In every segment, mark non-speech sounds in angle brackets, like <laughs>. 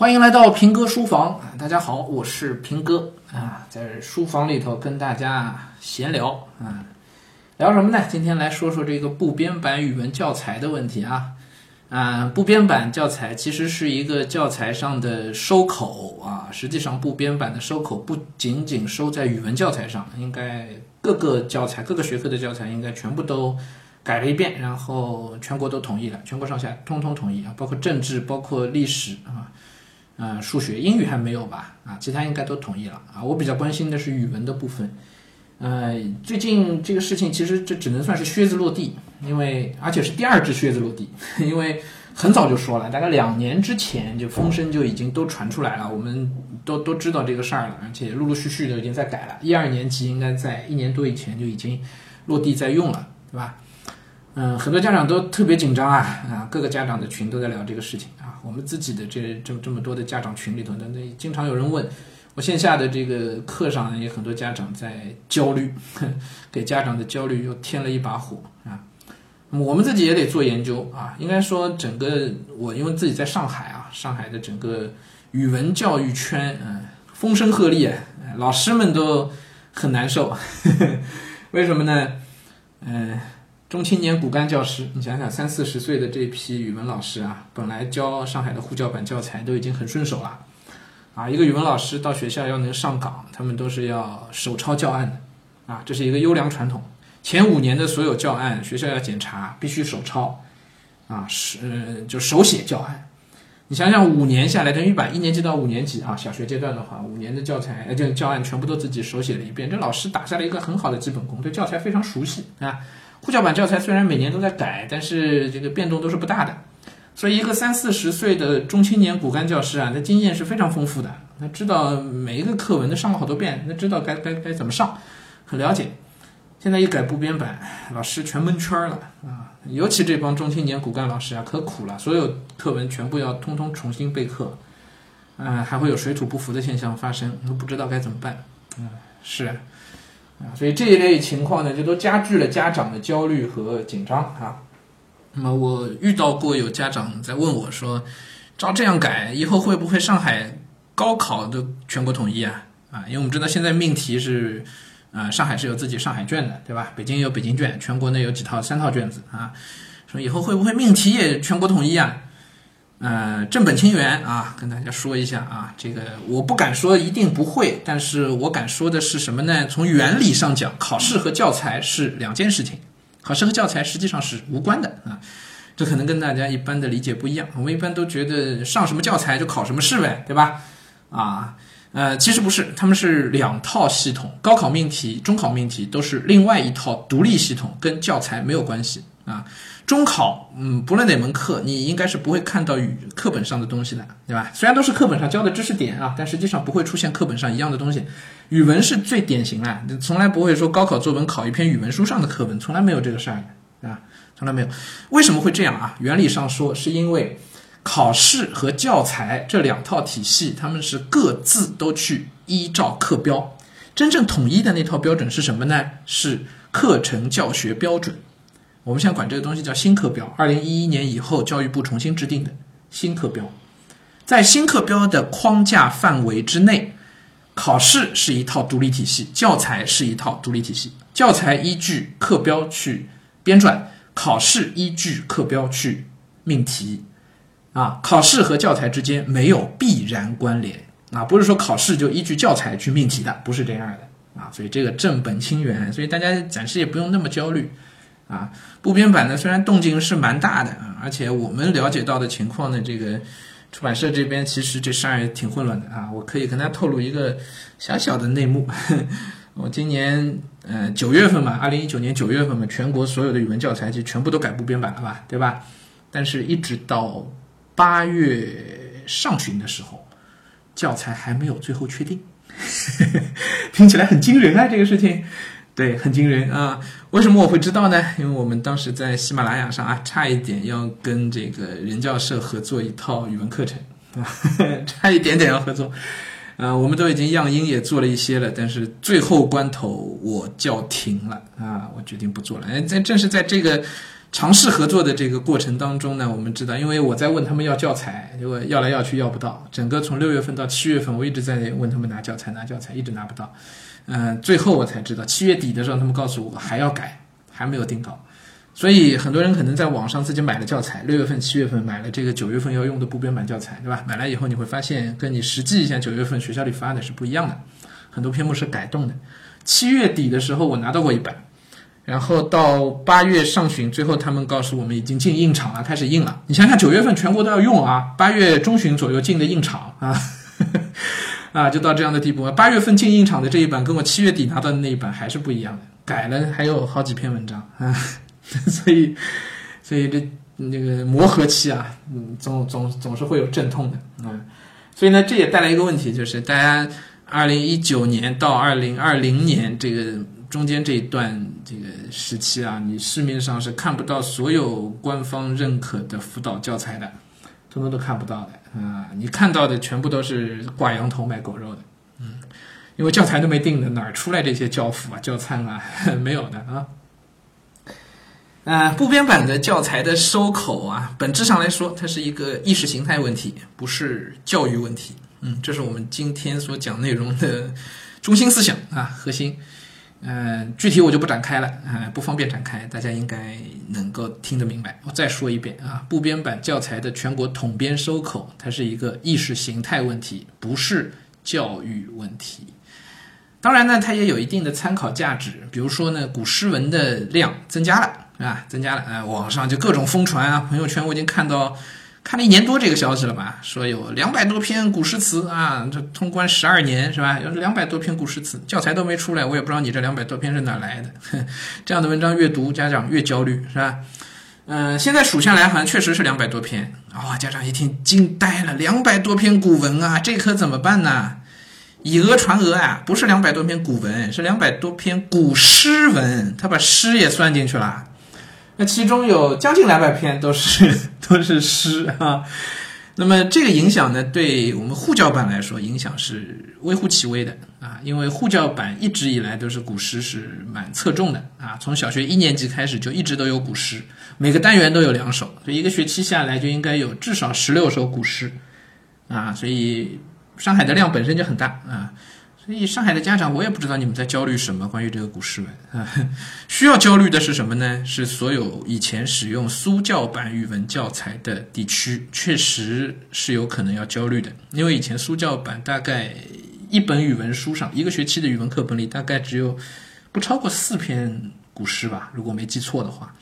欢迎来到平哥书房啊！大家好，我是平哥啊，在书房里头跟大家闲聊啊，聊什么呢？今天来说说这个部编版语文教材的问题啊啊！部编版教材其实是一个教材上的收口啊，实际上部编版的收口不仅仅收在语文教材上，应该各个教材、各个学科的教材应该全部都改了一遍，然后全国都统一了，全国上下通通统一啊，包括政治、包括历史啊。啊，数学、英语还没有吧？啊，其他应该都统一了啊。我比较关心的是语文的部分。呃，最近这个事情其实这只能算是靴子落地，因为而且是第二只靴子落地，<laughs> 因为很早就说了，大概两年之前就风声就已经都传出来了，我们都都知道这个事儿了，而且陆陆续续的已经在改了。一二年级应该在一年多以前就已经落地在用了，对吧？嗯，很多家长都特别紧张啊啊，各个家长的群都在聊这个事情。我们自己的这这这么多的家长群里头，那那经常有人问我线下的这个课上也很多家长在焦虑，给家长的焦虑又添了一把火啊。我们自己也得做研究啊。应该说，整个我因为自己在上海啊，上海的整个语文教育圈嗯风声鹤唳，老师们都很难受。<laughs> 为什么呢？嗯。中青年骨干教师，你想想，三四十岁的这批语文老师啊，本来教上海的沪教版教材都已经很顺手了，啊，一个语文老师到学校要能上岗，他们都是要手抄教案的，啊，这是一个优良传统。前五年的所有教案，学校要检查，必须手抄，啊，是就手写教案。你想想，五年下来，等于把一年级到五年级啊，小学阶段的话，五年的教材，呃，就教案全部都自己手写了一遍，这老师打下了一个很好的基本功，对教材非常熟悉啊。沪教版教材虽然每年都在改，但是这个变动都是不大的，所以一个三四十岁的中青年骨干教师啊，他经验是非常丰富的，他知道每一个课文都上了好多遍，他知道该该该怎么上，很了解。现在一改部编版，老师全蒙圈了啊！尤其这帮中青年骨干老师啊，可苦了，所有课文全部要通通重新备课，嗯，还会有水土不服的现象发生，都不知道该怎么办。嗯，是。啊，所以这一类情况呢，就都加剧了家长的焦虑和紧张啊。那么我遇到过有家长在问我说：“照这样改，以后会不会上海高考的全国统一啊？”啊，因为我们知道现在命题是，啊，上海是有自己上海卷的，对吧？北京有北京卷，全国呢有几套三套卷子啊。说以后会不会命题也全国统一啊？呃，正本清源啊，跟大家说一下啊，这个我不敢说一定不会，但是我敢说的是什么呢？从原理上讲，考试和教材是两件事情，考试和教材实际上是无关的啊，这可能跟大家一般的理解不一样。我们一般都觉得上什么教材就考什么试呗，对吧？啊，呃，其实不是，他们是两套系统，高考命题、中考命题都是另外一套独立系统，跟教材没有关系啊。中考，嗯，不论哪门课，你应该是不会看到语课本上的东西的，对吧？虽然都是课本上教的知识点啊，但实际上不会出现课本上一样的东西。语文是最典型的，从来不会说高考作文考一篇语文书上的课文，从来没有这个事儿啊，从来没有。为什么会这样啊？原理上说，是因为考试和教材这两套体系，他们是各自都去依照课标，真正统一的那套标准是什么呢？是课程教学标准。我们现在管这个东西叫新课标，二零一一年以后教育部重新制定的新课标，在新课标的框架范围之内，考试是一套独立体系，教材是一套独立体系，教材依据课标去编撰，考试依据课标去命题，啊，考试和教材之间没有必然关联，啊，不是说考试就依据教材去命题的，不是这样的，啊，所以这个正本清源，所以大家暂时也不用那么焦虑。啊，部编版呢，虽然动静是蛮大的啊，而且我们了解到的情况呢，这个出版社这边其实这事儿也挺混乱的啊。我可以跟大家透露一个小小的内幕，<laughs> 我今年呃九月份嘛，二零一九年九月份嘛，全国所有的语文教材就全部都改部编版了吧，对吧？但是一直到八月上旬的时候，教材还没有最后确定，<laughs> 听起来很惊人啊，这个事情。对，很惊人啊！为什么我会知道呢？因为我们当时在喜马拉雅上啊，差一点要跟这个人教社合作一套语文课程啊，<laughs> 差一点点要合作。啊，我们都已经样音也做了一些了，但是最后关头我叫停了啊，我决定不做了。哎，在正是在这个尝试合作的这个过程当中呢，我们知道，因为我在问他们要教材，结果要来要去要不到，整个从六月份到七月份，我一直在问他们拿教材，拿教材，一直拿不到。嗯，最后我才知道，七月底的时候，他们告诉我还要改，还没有定稿。所以很多人可能在网上自己买了教材，六月份、七月份买了这个九月份要用的部编版教材，对吧？买来以后你会发现，跟你实际像九月份学校里发的是不一样的，很多篇目是改动的。七月底的时候我拿到过一版，然后到八月上旬，最后他们告诉我们已经进印厂了，开始印了。你想想，九月份全国都要用啊，八月中旬左右进的印厂啊，<laughs> 啊，就到这样的地步。八月份进印厂的这一版跟我七月底拿到的那一版还是不一样的，改了还有好几篇文章啊。<laughs> 所以，所以这那个磨合期啊，嗯，总总总是会有阵痛的啊，所以呢，这也带来一个问题，就是大家二零一九年到二零二零年这个中间这一段这个时期啊，你市面上是看不到所有官方认可的辅导教材的，通通都看不到的啊，你看到的全部都是挂羊头卖狗肉的，嗯，因为教材都没定的，哪儿出来这些教辅啊、教参啊？<laughs> 没有的啊。啊，部编版的教材的收口啊，本质上来说，它是一个意识形态问题，不是教育问题。嗯，这是我们今天所讲内容的中心思想啊，核心。嗯，具体我就不展开了啊，不方便展开，大家应该能够听得明白。我再说一遍啊，部编版教材的全国统编收口，它是一个意识形态问题，不是教育问题。当然呢，它也有一定的参考价值，比如说呢，古诗文的量增加了。啊，增加了啊！网上就各种疯传啊，朋友圈我已经看到，看了一年多这个消息了吧？说有两百多篇古诗词啊，这通关十二年是吧？有两百多篇古诗词，教材都没出来，我也不知道你这两百多篇是哪来的。<laughs> 这样的文章越读，家长越焦虑是吧？嗯，现在数下来好像确实是两百多篇啊！家长一听惊呆了，两百多篇古文啊，这可怎么办呢？以讹传讹啊！不是两百多篇古文，是两百多篇古诗文，他把诗也算进去了。那其中有将近两百篇都是 <laughs> 都是诗啊，那么这个影响呢，对我们沪教版来说，影响是微乎其微的啊，因为沪教版一直以来都是古诗是蛮侧重的啊，从小学一年级开始就一直都有古诗，每个单元都有两首，所以一个学期下来就应该有至少十六首古诗啊，所以上海的量本身就很大啊。所以上海的家长，我也不知道你们在焦虑什么。关于这个古诗文啊，<laughs> 需要焦虑的是什么呢？是所有以前使用苏教版语文教材的地区，确实是有可能要焦虑的。因为以前苏教版大概一本语文书上，一个学期的语文课本里大概只有不超过四篇古诗吧，如果没记错的话，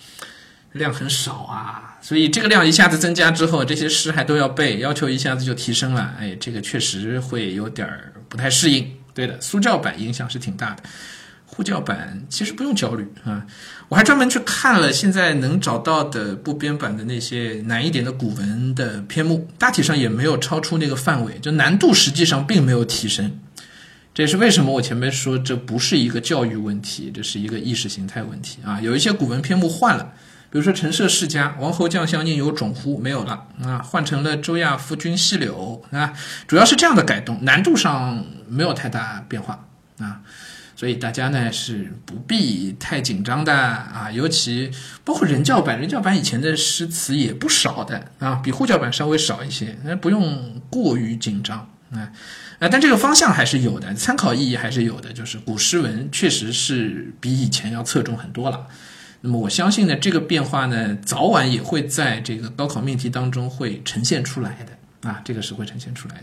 量很少啊。所以这个量一下子增加之后，这些诗还都要背，要求一下子就提升了。哎，这个确实会有点儿不太适应。对的，苏教版影响是挺大的，沪教版其实不用焦虑啊。我还专门去看了现在能找到的部编版的那些难一点的古文的篇目，大体上也没有超出那个范围，就难度实际上并没有提升。这也是为什么我前面说这不是一个教育问题，这是一个意识形态问题啊。有一些古文篇目换了。比如说“陈涉世家，王侯将相宁有种乎？”没有了啊，换成了“周亚夫君细柳”啊，主要是这样的改动，难度上没有太大变化啊，所以大家呢是不必太紧张的啊，尤其包括人教版，人教版以前的诗词也不少的啊，比沪教版稍微少一些，那不用过于紧张啊啊，但这个方向还是有的，参考意义还是有的，就是古诗文确实是比以前要侧重很多了。那么我相信呢，这个变化呢，早晚也会在这个高考命题当中会呈现出来的啊，这个是会呈现出来的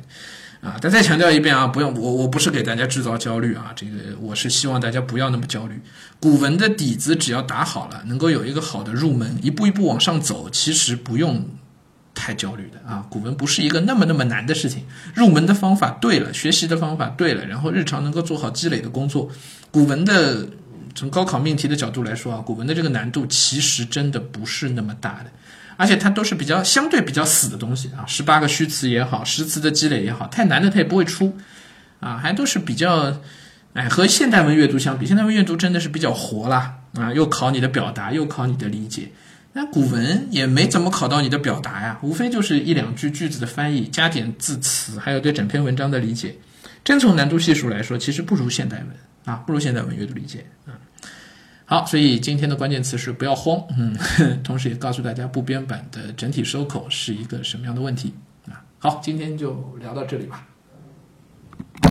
啊。但再强调一遍啊，不用我我不是给大家制造焦虑啊，这个我是希望大家不要那么焦虑。古文的底子只要打好了，能够有一个好的入门，一步一步往上走，其实不用太焦虑的啊。古文不是一个那么那么难的事情，入门的方法对了，学习的方法对了，然后日常能够做好积累的工作，古文的。从高考命题的角度来说啊，古文的这个难度其实真的不是那么大的，而且它都是比较相对比较死的东西啊，十八个虚词也好，诗词的积累也好，太难的它也不会出，啊，还都是比较，哎，和现代文阅读相比，现代文阅读真的是比较活啦，啊，又考你的表达，又考你的理解，那古文也没怎么考到你的表达呀，无非就是一两句句子的翻译，加点字词，还有对整篇文章的理解，真从难度系数来说，其实不如现代文啊，不如现代文阅读理解啊。好，所以今天的关键词是不要慌，嗯，<laughs> 同时也告诉大家不编版的整体收口是一个什么样的问题啊。好，今天就聊到这里吧。